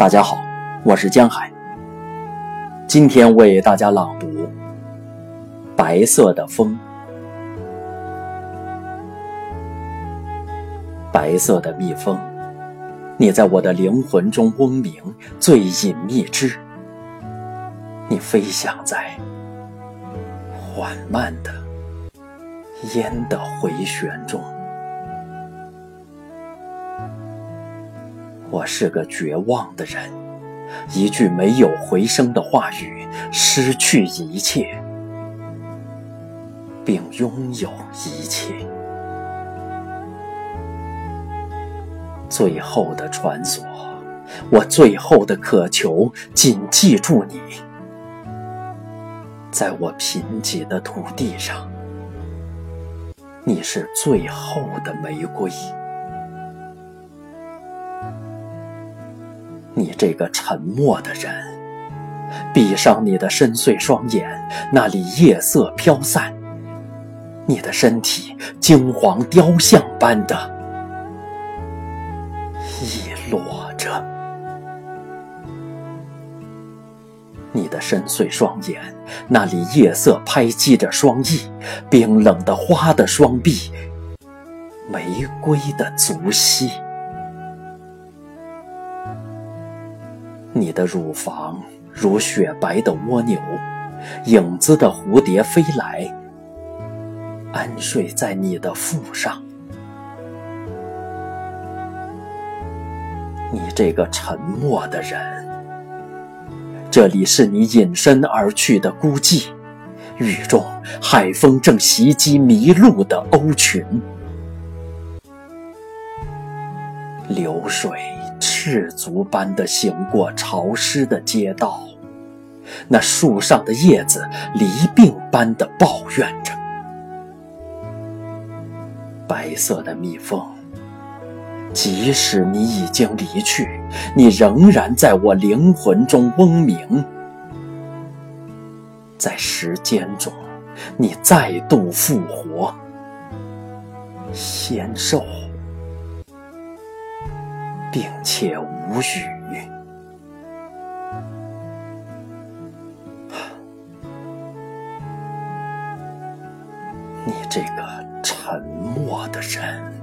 大家好，我是江海。今天为大家朗读《白色的风》。白色的蜜蜂，你在我的灵魂中嗡鸣，最隐秘之。你飞翔在缓慢的烟的回旋中。我是个绝望的人，一句没有回声的话语，失去一切，并拥有一切。最后的传索，我最后的渴求，谨记住你，在我贫瘠的土地上，你是最后的玫瑰。你这个沉默的人，闭上你的深邃双眼，那里夜色飘散，你的身体金黄雕像般的一落着。你的深邃双眼，那里夜色拍击着双翼，冰冷的花的双臂，玫瑰的足息。你的乳房如雪白的蜗牛，影子的蝴蝶飞来，安睡在你的腹上。你这个沉默的人，这里是你隐身而去的孤寂。雨中，海风正袭击迷路的鸥群，流水。赤足般的行过潮湿的街道，那树上的叶子离病般的抱怨着。白色的蜜蜂，即使你已经离去，你仍然在我灵魂中嗡鸣。在时间中，你再度复活，纤瘦。并且无语。你这个沉默的人。